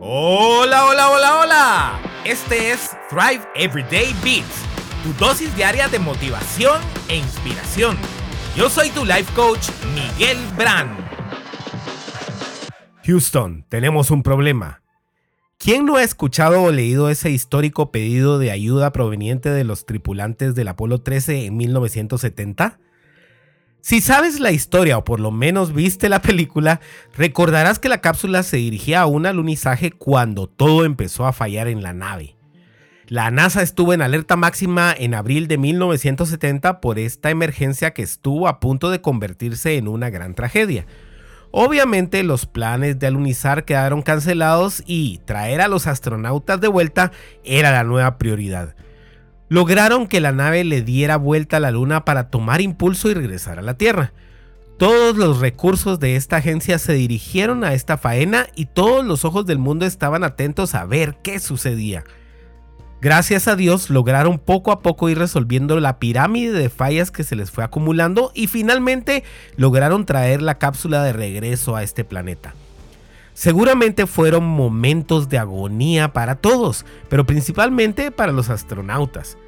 Hola, hola, hola, hola. Este es Thrive Everyday Beats, tu dosis diaria de motivación e inspiración. Yo soy tu life coach, Miguel Brand. Houston, tenemos un problema. ¿Quién no ha escuchado o leído ese histórico pedido de ayuda proveniente de los tripulantes del Apolo 13 en 1970? Si sabes la historia o por lo menos viste la película, recordarás que la cápsula se dirigía a un alunizaje cuando todo empezó a fallar en la nave. La NASA estuvo en alerta máxima en abril de 1970 por esta emergencia que estuvo a punto de convertirse en una gran tragedia. Obviamente los planes de alunizar quedaron cancelados y traer a los astronautas de vuelta era la nueva prioridad lograron que la nave le diera vuelta a la Luna para tomar impulso y regresar a la Tierra. Todos los recursos de esta agencia se dirigieron a esta faena y todos los ojos del mundo estaban atentos a ver qué sucedía. Gracias a Dios lograron poco a poco ir resolviendo la pirámide de fallas que se les fue acumulando y finalmente lograron traer la cápsula de regreso a este planeta. Seguramente fueron momentos de agonía para todos, pero principalmente para los astronautas.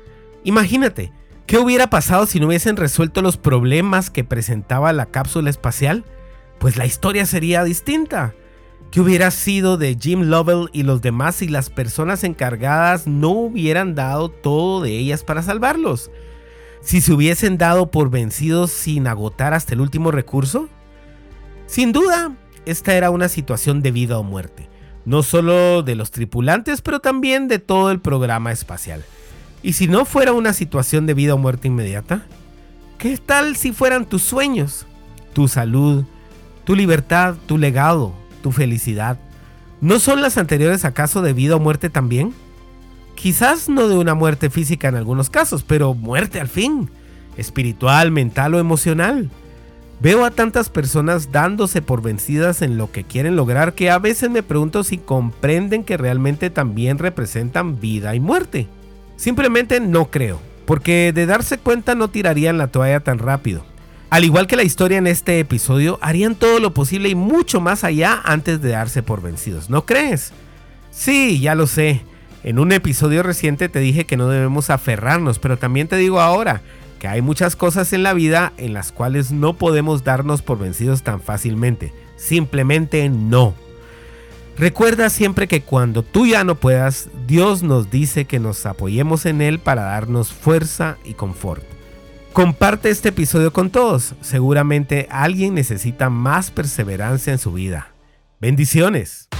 Imagínate, ¿qué hubiera pasado si no hubiesen resuelto los problemas que presentaba la cápsula espacial? Pues la historia sería distinta. ¿Qué hubiera sido de Jim Lovell y los demás si las personas encargadas no hubieran dado todo de ellas para salvarlos? ¿Si se hubiesen dado por vencidos sin agotar hasta el último recurso? Sin duda, esta era una situación de vida o muerte, no solo de los tripulantes, pero también de todo el programa espacial. ¿Y si no fuera una situación de vida o muerte inmediata? ¿Qué tal si fueran tus sueños, tu salud, tu libertad, tu legado, tu felicidad? ¿No son las anteriores acaso de vida o muerte también? Quizás no de una muerte física en algunos casos, pero muerte al fin, espiritual, mental o emocional. Veo a tantas personas dándose por vencidas en lo que quieren lograr que a veces me pregunto si comprenden que realmente también representan vida y muerte. Simplemente no creo, porque de darse cuenta no tirarían la toalla tan rápido. Al igual que la historia en este episodio, harían todo lo posible y mucho más allá antes de darse por vencidos, ¿no crees? Sí, ya lo sé. En un episodio reciente te dije que no debemos aferrarnos, pero también te digo ahora, que hay muchas cosas en la vida en las cuales no podemos darnos por vencidos tan fácilmente. Simplemente no. Recuerda siempre que cuando tú ya no puedas, Dios nos dice que nos apoyemos en Él para darnos fuerza y confort. Comparte este episodio con todos. Seguramente alguien necesita más perseverancia en su vida. Bendiciones.